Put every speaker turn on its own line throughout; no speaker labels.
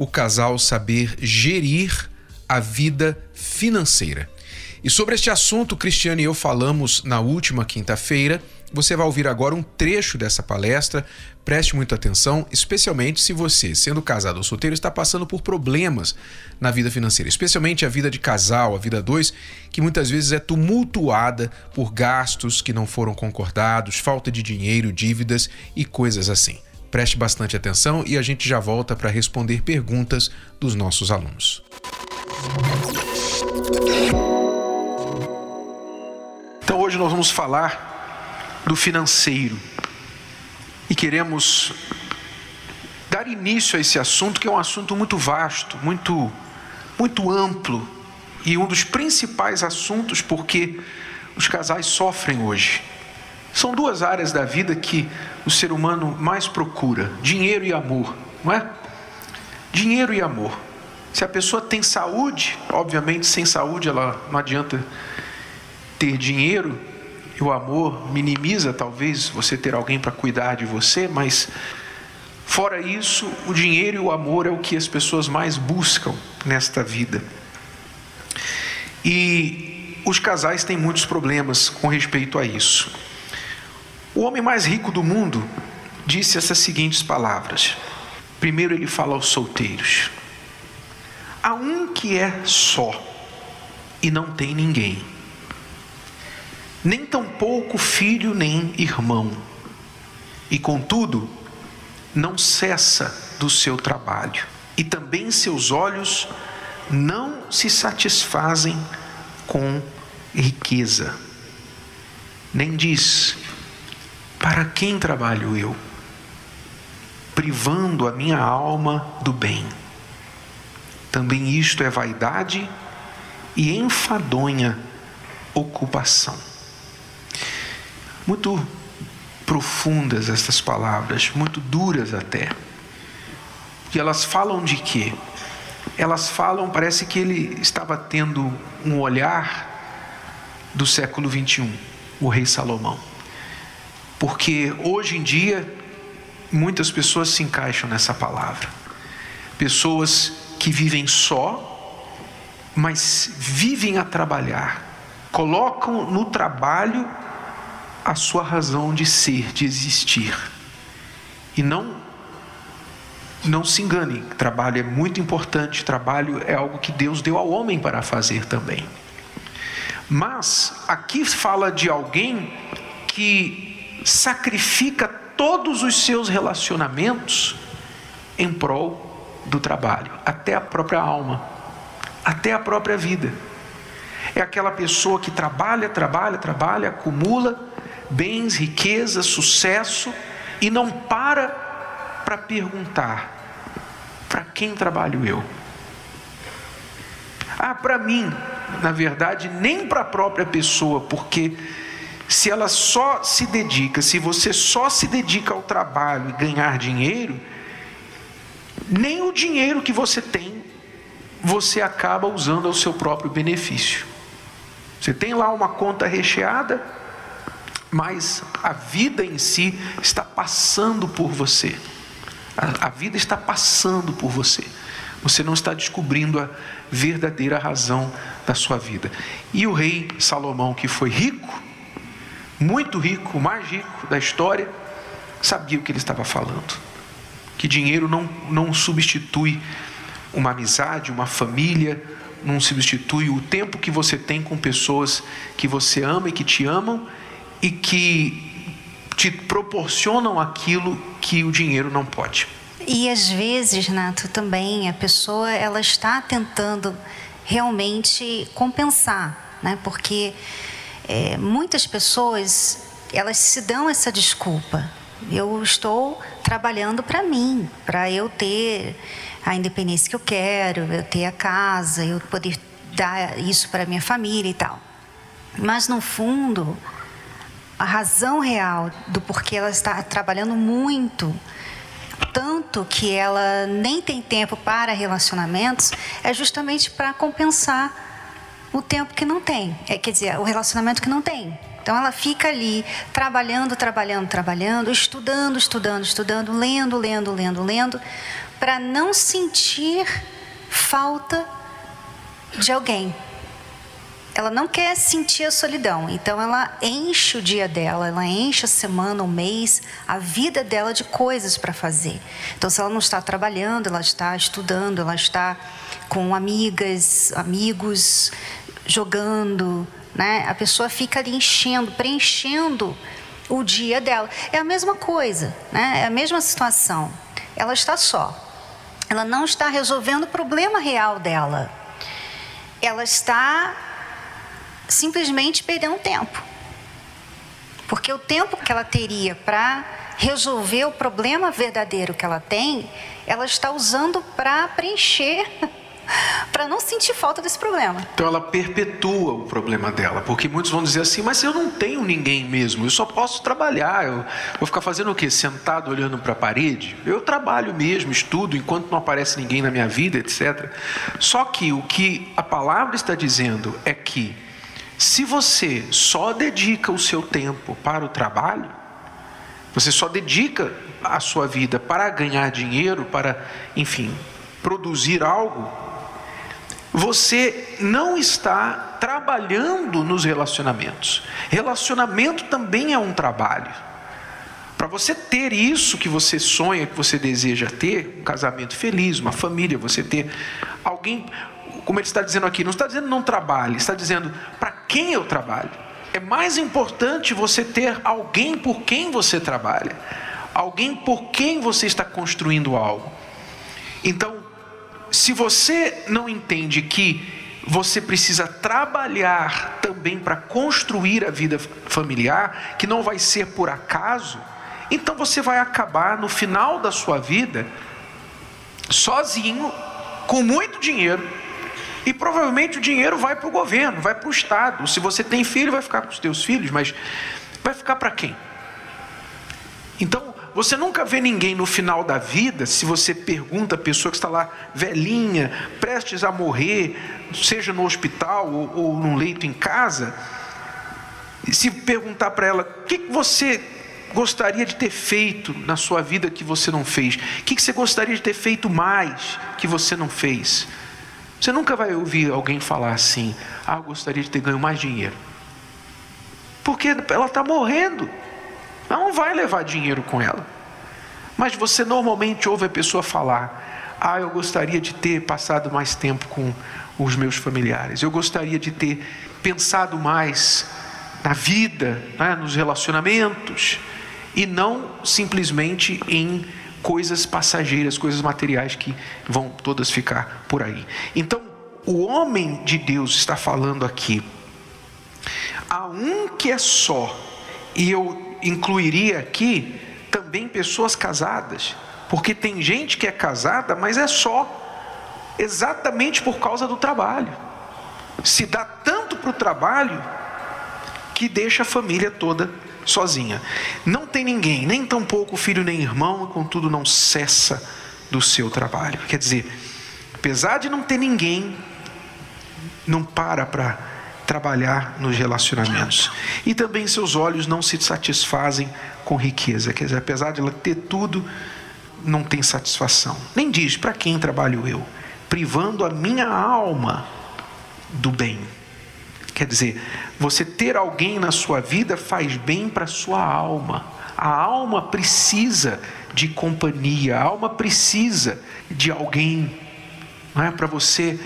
o casal saber gerir a vida financeira. E sobre este assunto, Cristiano e eu falamos na última quinta-feira. Você vai ouvir agora um trecho dessa palestra. Preste muita atenção, especialmente se você, sendo casado ou solteiro, está passando por problemas na vida financeira, especialmente a vida de casal, a vida dois, que muitas vezes é tumultuada por gastos que não foram concordados, falta de dinheiro, dívidas e coisas assim. Preste bastante atenção e a gente já volta para responder perguntas dos nossos alunos. Então hoje nós vamos falar do financeiro e queremos dar início a esse assunto que é um assunto muito vasto, muito muito amplo e um dos principais assuntos porque os casais sofrem hoje. São duas áreas da vida que o ser humano mais procura: dinheiro e amor, não é? Dinheiro e amor. Se a pessoa tem saúde, obviamente sem saúde ela não adianta ter dinheiro, e o amor minimiza talvez você ter alguém para cuidar de você, mas fora isso, o dinheiro e o amor é o que as pessoas mais buscam nesta vida. E os casais têm muitos problemas com respeito a isso. O homem mais rico do mundo disse essas seguintes palavras. Primeiro ele fala aos solteiros: Há um que é só e não tem ninguém, nem tampouco filho nem irmão, e contudo não cessa do seu trabalho, e também seus olhos não se satisfazem com riqueza, nem diz: para quem trabalho eu? Privando a minha alma do bem. Também isto é vaidade e enfadonha ocupação. Muito profundas estas palavras, muito duras até. E elas falam de quê? Elas falam, parece que ele estava tendo um olhar do século 21, o rei Salomão. Porque hoje em dia, muitas pessoas se encaixam nessa palavra. Pessoas que vivem só, mas vivem a trabalhar, colocam no trabalho a sua razão de ser, de existir. E não não se engane, trabalho é muito importante, trabalho é algo que Deus deu ao homem para fazer também. Mas aqui fala de alguém que sacrifica todos os seus relacionamentos em prol do trabalho, até a própria alma, até a própria vida. É aquela pessoa que trabalha, trabalha, trabalha, acumula bens, riqueza, sucesso e não para para perguntar: para quem trabalho eu? Ah, para mim, na verdade, nem para a própria pessoa, porque se ela só se dedica, se você só se dedica ao trabalho e ganhar dinheiro, nem o dinheiro que você tem você acaba usando ao seu próprio benefício. Você tem lá uma conta recheada, mas a vida em si está passando por você. A, a vida está passando por você. Você não está descobrindo a verdadeira razão da sua vida. E o rei Salomão, que foi rico, muito rico, o mais rico da história, sabia o que ele estava falando. Que dinheiro não, não substitui uma amizade, uma família, não substitui o tempo que você tem com pessoas que você ama e que te amam e que te proporcionam aquilo que o dinheiro não pode.
E às vezes, Nato, também a pessoa ela está tentando realmente compensar, né? Porque é, muitas pessoas elas se dão essa desculpa. Eu estou trabalhando para mim, para eu ter a independência que eu quero, eu ter a casa, eu poder dar isso para minha família e tal. Mas no fundo, a razão real do porquê ela está trabalhando muito, tanto que ela nem tem tempo para relacionamentos, é justamente para compensar o tempo que não tem. É, quer dizer, o relacionamento que não tem. Então ela fica ali trabalhando, trabalhando, trabalhando, estudando, estudando, estudando, lendo, lendo, lendo, lendo, para não sentir falta de alguém. Ela não quer sentir a solidão, então ela enche o dia dela, ela enche a semana, o mês, a vida dela de coisas para fazer. Então, se ela não está trabalhando, ela está estudando, ela está com amigas, amigos, jogando, né? A pessoa fica ali enchendo, preenchendo o dia dela. É a mesma coisa, né? É a mesma situação. Ela está só. Ela não está resolvendo o problema real dela. Ela está simplesmente perdendo tempo. Porque o tempo que ela teria para resolver o problema verdadeiro que ela tem, ela está usando para preencher para não sentir falta desse problema.
Então ela perpetua o problema dela, porque muitos vão dizer assim: mas eu não tenho ninguém mesmo, eu só posso trabalhar. Eu vou ficar fazendo o quê? Sentado olhando para a parede? Eu trabalho mesmo, estudo enquanto não aparece ninguém na minha vida, etc. Só que o que a palavra está dizendo é que se você só dedica o seu tempo para o trabalho, você só dedica a sua vida para ganhar dinheiro, para, enfim, produzir algo, você não está trabalhando nos relacionamentos. Relacionamento também é um trabalho. Para você ter isso que você sonha, que você deseja ter, um casamento feliz, uma família, você ter alguém, como ele está dizendo aqui, não está dizendo não trabalhe, está dizendo para quem eu trabalho. É mais importante você ter alguém por quem você trabalha, alguém por quem você está construindo algo. Então, se você não entende que você precisa trabalhar também para construir a vida familiar, que não vai ser por acaso, então você vai acabar no final da sua vida sozinho, com muito dinheiro, e provavelmente o dinheiro vai para o governo, vai para o Estado. Se você tem filho, vai ficar com os teus filhos, mas vai ficar para quem? Então, você nunca vê ninguém no final da vida, se você pergunta a pessoa que está lá velhinha, prestes a morrer, seja no hospital ou, ou num leito em casa, se perguntar para ela, o que você gostaria de ter feito na sua vida que você não fez? O que você gostaria de ter feito mais que você não fez? Você nunca vai ouvir alguém falar assim, ah, eu gostaria de ter ganho mais dinheiro. Porque ela está morrendo. Ela não vai levar dinheiro com ela. Mas você normalmente ouve a pessoa falar: Ah, eu gostaria de ter passado mais tempo com os meus familiares. Eu gostaria de ter pensado mais na vida, né, nos relacionamentos, e não simplesmente em coisas passageiras, coisas materiais que vão todas ficar por aí. Então, o homem de Deus está falando aqui. Há um que é só, e eu incluiria aqui também pessoas casadas, porque tem gente que é casada, mas é só, exatamente por causa do trabalho. Se dá tanto para o trabalho que deixa a família toda sozinha. Não tem ninguém, nem tampouco filho nem irmão, contudo não cessa do seu trabalho. Quer dizer, apesar de não ter ninguém, não para para trabalhar nos relacionamentos. E também seus olhos não se satisfazem com riqueza, quer dizer, apesar de ela ter tudo, não tem satisfação. Nem diz para quem trabalho eu, privando a minha alma do bem. Quer dizer, você ter alguém na sua vida faz bem para sua alma. A alma precisa de companhia, a alma precisa de alguém, não é para você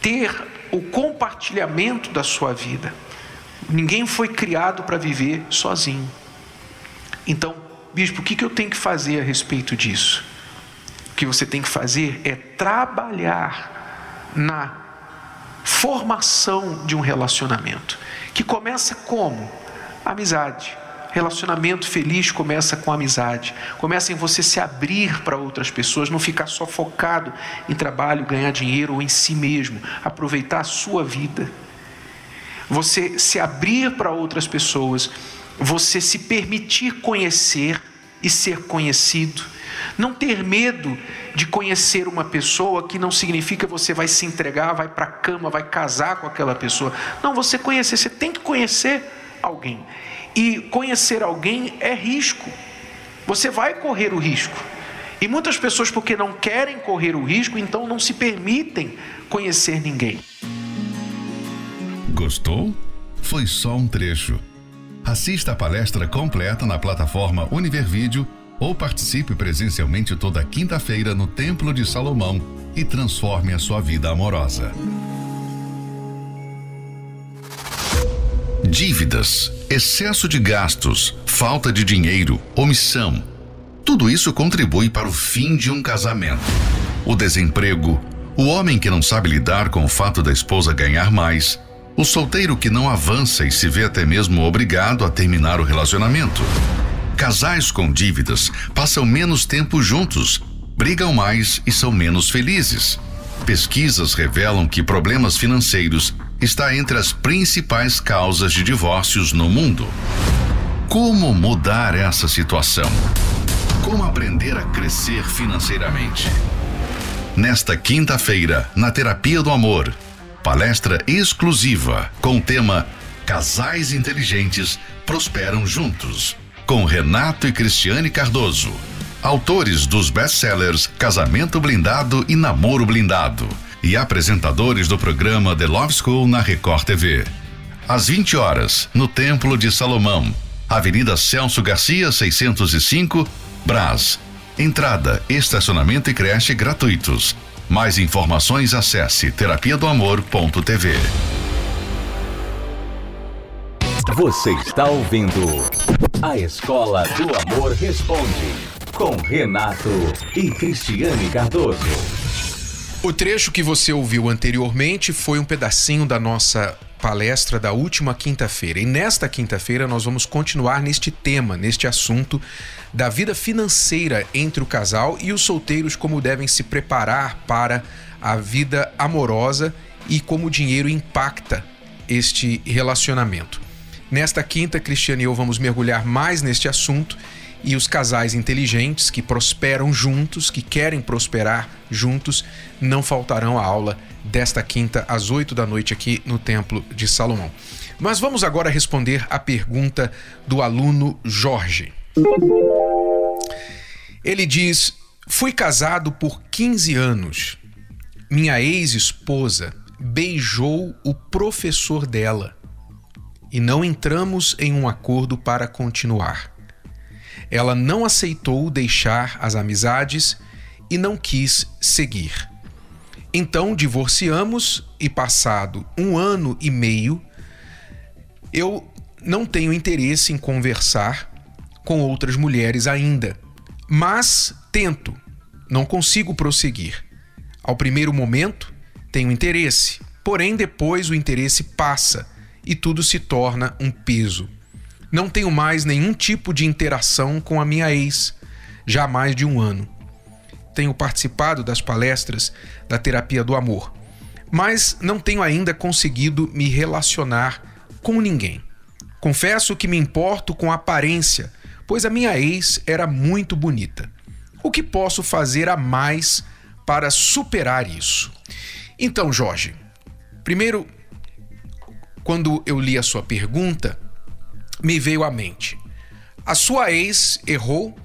ter o compartilhamento da sua vida. Ninguém foi criado para viver sozinho. Então, bispo, o que eu tenho que fazer a respeito disso? O que você tem que fazer é trabalhar na formação de um relacionamento, que começa como? Amizade, Relacionamento feliz começa com amizade, começa em você se abrir para outras pessoas, não ficar só focado em trabalho, ganhar dinheiro ou em si mesmo, aproveitar a sua vida. Você se abrir para outras pessoas, você se permitir conhecer e ser conhecido. Não ter medo de conhecer uma pessoa que não significa você vai se entregar, vai para a cama, vai casar com aquela pessoa. Não, você conhecer, você tem que conhecer alguém. E conhecer alguém é risco. Você vai correr o risco. E muitas pessoas, porque não querem correr o risco, então não se permitem conhecer ninguém.
Gostou? Foi só um trecho. Assista a palestra completa na plataforma Univervídeo ou participe presencialmente toda quinta-feira no Templo de Salomão e transforme a sua vida amorosa. Dívidas, excesso de gastos, falta de dinheiro, omissão. Tudo isso contribui para o fim de um casamento. O desemprego, o homem que não sabe lidar com o fato da esposa ganhar mais, o solteiro que não avança e se vê até mesmo obrigado a terminar o relacionamento. Casais com dívidas passam menos tempo juntos, brigam mais e são menos felizes. Pesquisas revelam que problemas financeiros está entre as principais causas de divórcios no mundo. Como mudar essa situação? Como aprender a crescer financeiramente? Nesta quinta-feira, na Terapia do Amor, palestra exclusiva com o tema Casais Inteligentes Prosperam Juntos, com Renato e Cristiane Cardoso, autores dos best-sellers Casamento Blindado e Namoro Blindado e apresentadores do programa The Love School na Record TV. Às 20 horas, no Templo de Salomão, Avenida Celso Garcia, 605, Brás. Entrada, estacionamento e creche gratuitos. Mais informações acesse terapia do amor.tv.
Você está ouvindo A Escola do Amor Responde com Renato e Cristiane Cardoso.
O trecho que você ouviu anteriormente foi um pedacinho da nossa palestra da última quinta-feira. E nesta quinta-feira nós vamos continuar neste tema, neste assunto da vida financeira entre o casal e os solteiros, como devem se preparar para a vida amorosa e como o dinheiro impacta este relacionamento. Nesta quinta, Cristiane e eu vamos mergulhar mais neste assunto e os casais inteligentes que prosperam juntos, que querem prosperar juntos, não faltarão à aula desta quinta às oito da noite aqui no Templo de Salomão. Mas vamos agora responder a pergunta do aluno Jorge. Ele diz: Fui casado por 15 anos. Minha ex-esposa beijou o professor dela e não entramos em um acordo para continuar. Ela não aceitou deixar as amizades e não quis seguir. Então divorciamos e, passado um ano e meio, eu não tenho interesse em conversar com outras mulheres ainda, mas tento, não consigo prosseguir. Ao primeiro momento, tenho interesse, porém depois o interesse passa e tudo se torna um peso. Não tenho mais nenhum tipo de interação com a minha ex, já há mais de um ano. Tenho participado das palestras da terapia do amor, mas não tenho ainda conseguido me relacionar com ninguém. Confesso que me importo com a aparência, pois a minha ex era muito bonita. O que posso fazer a mais para superar isso? Então, Jorge, primeiro, quando eu li a sua pergunta, me veio à mente. A sua ex errou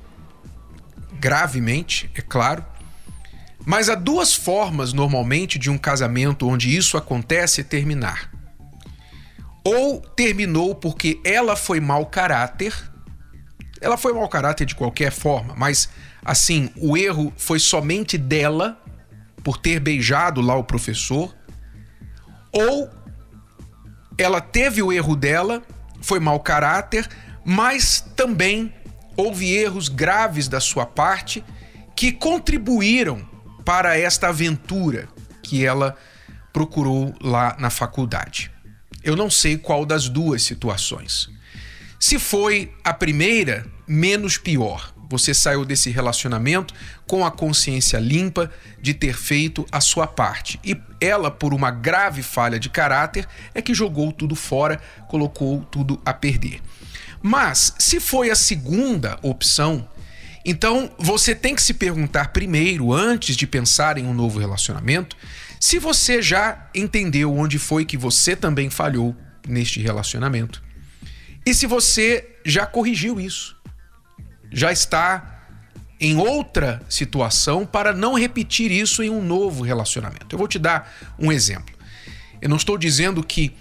gravemente, é claro, mas há duas formas normalmente de um casamento onde isso acontece terminar. Ou terminou porque ela foi mau caráter, ela foi mau caráter de qualquer forma, mas assim, o erro foi somente dela por ter beijado lá o professor, ou ela teve o erro dela foi mau caráter, mas também houve erros graves da sua parte que contribuíram para esta aventura que ela procurou lá na faculdade. Eu não sei qual das duas situações. Se foi a primeira, menos pior. Você saiu desse relacionamento com a consciência limpa de ter feito a sua parte. E ela, por uma grave falha de caráter, é que jogou tudo fora, colocou tudo a perder. Mas, se foi a segunda opção, então você tem que se perguntar primeiro, antes de pensar em um novo relacionamento, se você já entendeu onde foi que você também falhou neste relacionamento. E se você já corrigiu isso, já está em outra situação para não repetir isso em um novo relacionamento. Eu vou te dar um exemplo. Eu não estou dizendo que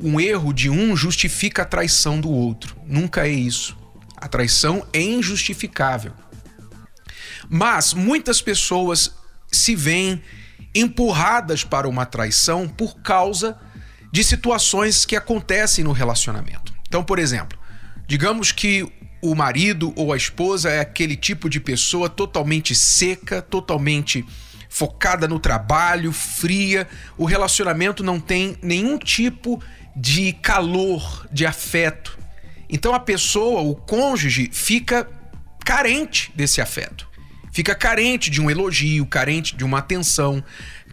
um erro de um justifica a traição do outro. Nunca é isso. A traição é injustificável. Mas muitas pessoas se veem empurradas para uma traição por causa de situações que acontecem no relacionamento. Então, por exemplo, digamos que o marido ou a esposa é aquele tipo de pessoa totalmente seca, totalmente focada no trabalho, fria, o relacionamento não tem nenhum tipo de calor, de afeto. Então a pessoa, o cônjuge, fica carente desse afeto. Fica carente de um elogio, carente de uma atenção,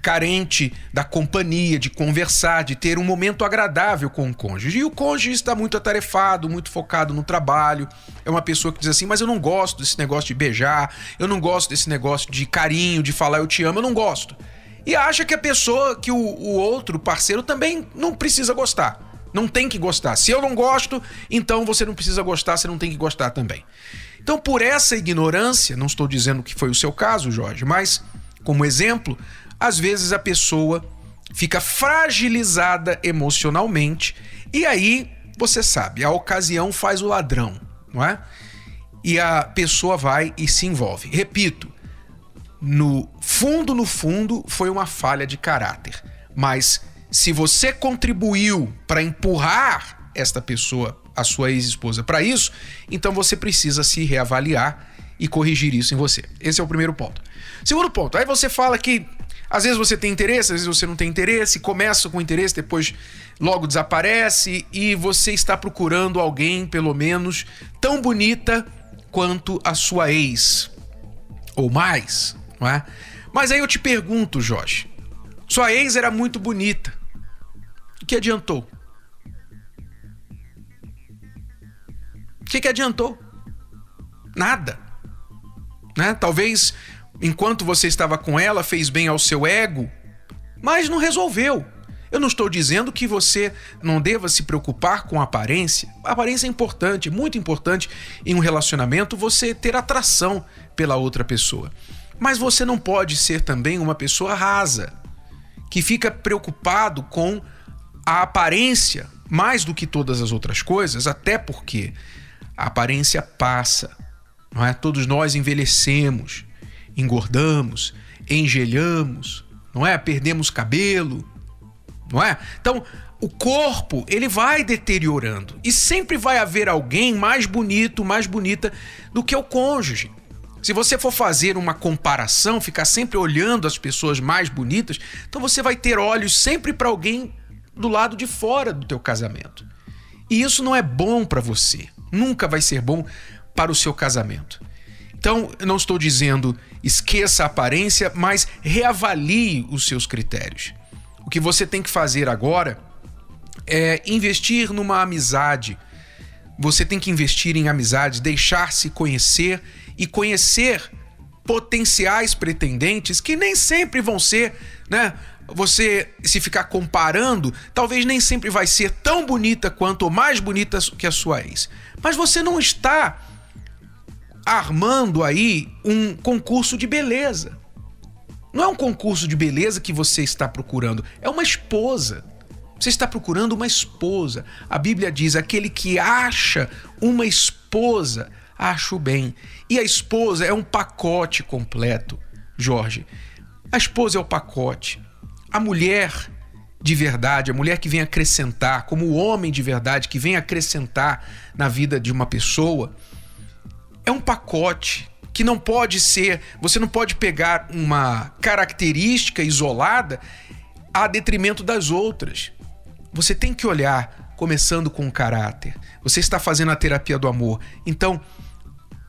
carente da companhia, de conversar, de ter um momento agradável com o cônjuge. E o cônjuge está muito atarefado, muito focado no trabalho. É uma pessoa que diz assim: Mas eu não gosto desse negócio de beijar, eu não gosto desse negócio de carinho, de falar eu te amo, eu não gosto. E acha que a pessoa, que o, o outro parceiro também não precisa gostar. Não tem que gostar. Se eu não gosto, então você não precisa gostar, você não tem que gostar também. Então, por essa ignorância, não estou dizendo que foi o seu caso, Jorge, mas como exemplo, às vezes a pessoa fica fragilizada emocionalmente e aí você sabe, a ocasião faz o ladrão, não é? E a pessoa vai e se envolve. Repito, no fundo, no fundo, foi uma falha de caráter. Mas se você contribuiu para empurrar esta pessoa, a sua ex-esposa, para isso, então você precisa se reavaliar e corrigir isso em você. Esse é o primeiro ponto. Segundo ponto, aí você fala que às vezes você tem interesse, às vezes você não tem interesse, começa com interesse, depois logo desaparece e você está procurando alguém, pelo menos, tão bonita quanto a sua ex. Ou mais, não é? Mas aí eu te pergunto, Jorge. Sua ex era muito bonita. O que adiantou? O que, que adiantou? Nada. Né? Talvez enquanto você estava com ela, fez bem ao seu ego, mas não resolveu. Eu não estou dizendo que você não deva se preocupar com a aparência. A aparência é importante, muito importante em um relacionamento você ter atração pela outra pessoa. Mas você não pode ser também uma pessoa rasa, que fica preocupado com a aparência mais do que todas as outras coisas, até porque a aparência passa. Não é? Todos nós envelhecemos engordamos, engelhamos, não é? Perdemos cabelo, não é? Então, o corpo, ele vai deteriorando e sempre vai haver alguém mais bonito, mais bonita do que o cônjuge. Se você for fazer uma comparação, ficar sempre olhando as pessoas mais bonitas, então você vai ter olhos sempre para alguém do lado de fora do teu casamento. E isso não é bom para você. Nunca vai ser bom para o seu casamento. Então, eu não estou dizendo esqueça a aparência, mas reavalie os seus critérios. O que você tem que fazer agora é investir numa amizade. Você tem que investir em amizade, deixar-se conhecer e conhecer potenciais pretendentes que nem sempre vão ser, né? Você se ficar comparando, talvez nem sempre vai ser tão bonita quanto ou mais bonita que a sua ex. Mas você não está armando aí um concurso de beleza. Não é um concurso de beleza que você está procurando, é uma esposa. Você está procurando uma esposa. A Bíblia diz: aquele que acha uma esposa, acha o bem. E a esposa é um pacote completo, Jorge. A esposa é o pacote. A mulher de verdade, a mulher que vem acrescentar, como o homem de verdade que vem acrescentar na vida de uma pessoa, é um pacote que não pode ser, você não pode pegar uma característica isolada a detrimento das outras. Você tem que olhar começando com o caráter. Você está fazendo a terapia do amor. Então,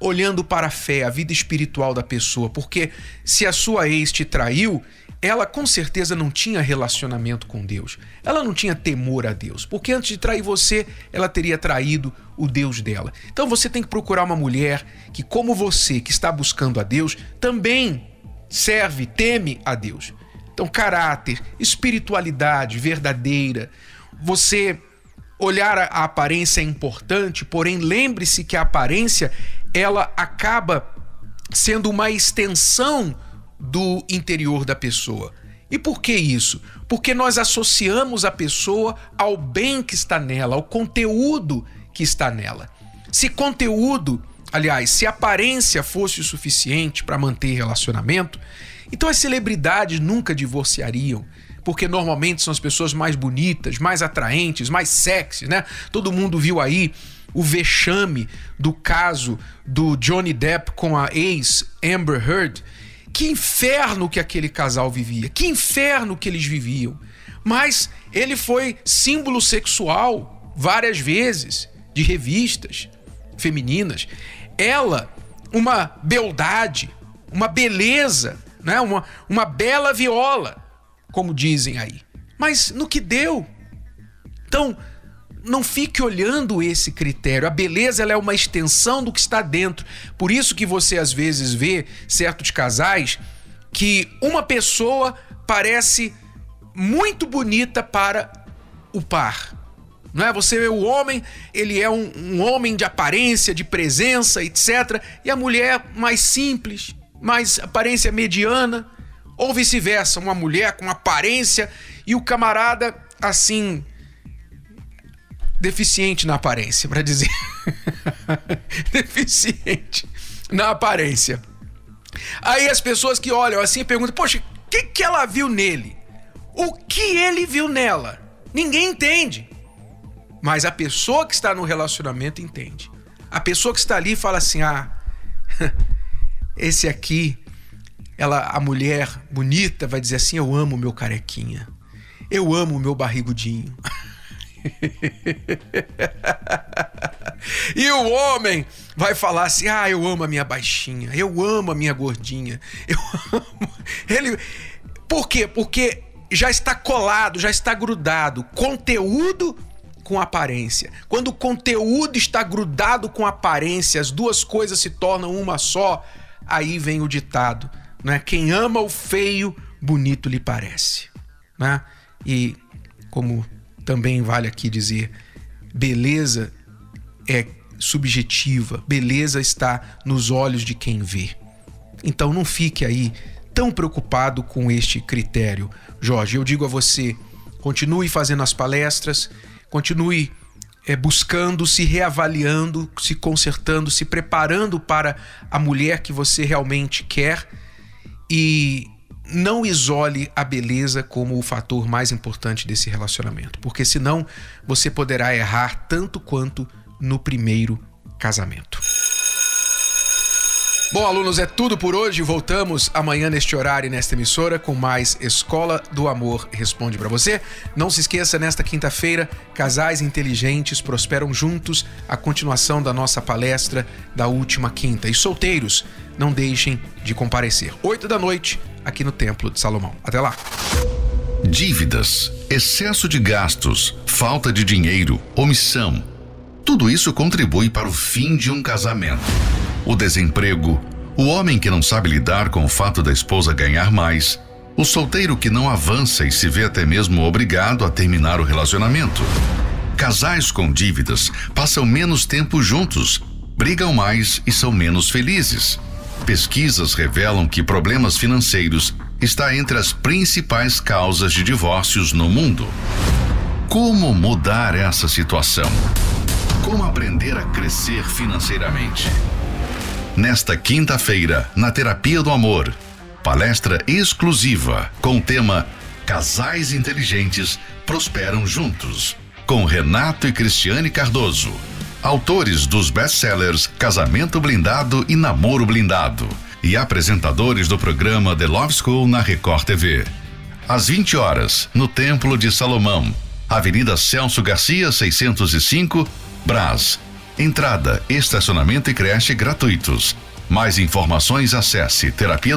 olhando para a fé, a vida espiritual da pessoa, porque se a sua ex te traiu, ela com certeza não tinha relacionamento com Deus. Ela não tinha temor a Deus, porque antes de trair você, ela teria traído o Deus dela. Então você tem que procurar uma mulher que, como você, que está buscando a Deus, também serve, teme a Deus. Então, caráter, espiritualidade verdadeira, você olhar a aparência é importante, porém lembre-se que a aparência ela acaba sendo uma extensão do interior da pessoa. E por que isso? Porque nós associamos a pessoa ao bem que está nela, ao conteúdo que está nela. Se conteúdo, aliás, se aparência fosse o suficiente para manter relacionamento, então as celebridades nunca divorciariam, porque normalmente são as pessoas mais bonitas, mais atraentes, mais sexy, né? Todo mundo viu aí o vexame do caso do Johnny Depp com a ex Amber Heard que inferno que aquele casal vivia, que inferno que eles viviam. Mas ele foi símbolo sexual várias vezes de revistas femininas. Ela, uma beldade, uma beleza, né? uma, uma bela viola, como dizem aí. Mas no que deu? Então, não fique olhando esse critério. A beleza ela é uma extensão do que está dentro. Por isso que você às vezes vê certos casais que uma pessoa parece muito bonita para o par. Não é? Você vê o homem, ele é um, um homem de aparência, de presença, etc. E a mulher mais simples, mais aparência mediana. Ou vice-versa, uma mulher com aparência e o camarada assim deficiente na aparência, para dizer. deficiente na aparência. Aí as pessoas que olham assim perguntam: Poxa, o que, que ela viu nele? O que ele viu nela? Ninguém entende. Mas a pessoa que está no relacionamento entende. A pessoa que está ali fala assim: Ah, esse aqui, ela, a mulher bonita vai dizer assim: Eu amo meu carequinha. Eu amo meu barrigudinho. e o homem vai falar assim: Ah, eu amo a minha baixinha, eu amo a minha gordinha, eu amo. Ele. Por quê? Porque já está colado, já está grudado. Conteúdo com aparência. Quando o conteúdo está grudado com aparência, as duas coisas se tornam uma só, aí vem o ditado, né? Quem ama o feio, bonito lhe parece, né? E como também vale aqui dizer, beleza é subjetiva, beleza está nos olhos de quem vê. Então não fique aí tão preocupado com este critério, Jorge. Eu digo a você, continue fazendo as palestras, continue é, buscando, se reavaliando, se consertando, se preparando para a mulher que você realmente quer e não isole a beleza como o fator mais importante desse relacionamento, porque senão você poderá errar tanto quanto no primeiro casamento. Bom, alunos, é tudo por hoje. Voltamos amanhã neste horário e nesta emissora com mais Escola do Amor Responde para você. Não se esqueça, nesta quinta-feira, casais inteligentes prosperam juntos, a continuação da nossa palestra da última quinta. E solteiros, não deixem de comparecer. Oito da noite, aqui no Templo de Salomão. Até lá.
Dívidas, excesso de gastos, falta de dinheiro, omissão. Tudo isso contribui para o fim de um casamento. O desemprego, o homem que não sabe lidar com o fato da esposa ganhar mais, o solteiro que não avança e se vê até mesmo obrigado a terminar o relacionamento. Casais com dívidas passam menos tempo juntos, brigam mais e são menos felizes. Pesquisas revelam que problemas financeiros está entre as principais causas de divórcios no mundo. Como mudar essa situação? Como aprender a crescer financeiramente? Nesta quinta-feira, na Terapia do Amor, palestra exclusiva com o tema Casais Inteligentes Prosperam Juntos, com Renato e Cristiane Cardoso autores dos best-sellers Casamento Blindado e Namoro Blindado, e apresentadores do programa The Love School na Record TV. Às 20 horas, no Templo de Salomão, Avenida Celso Garcia, 605, Brás. Entrada, estacionamento e creche gratuitos. Mais informações acesse terapia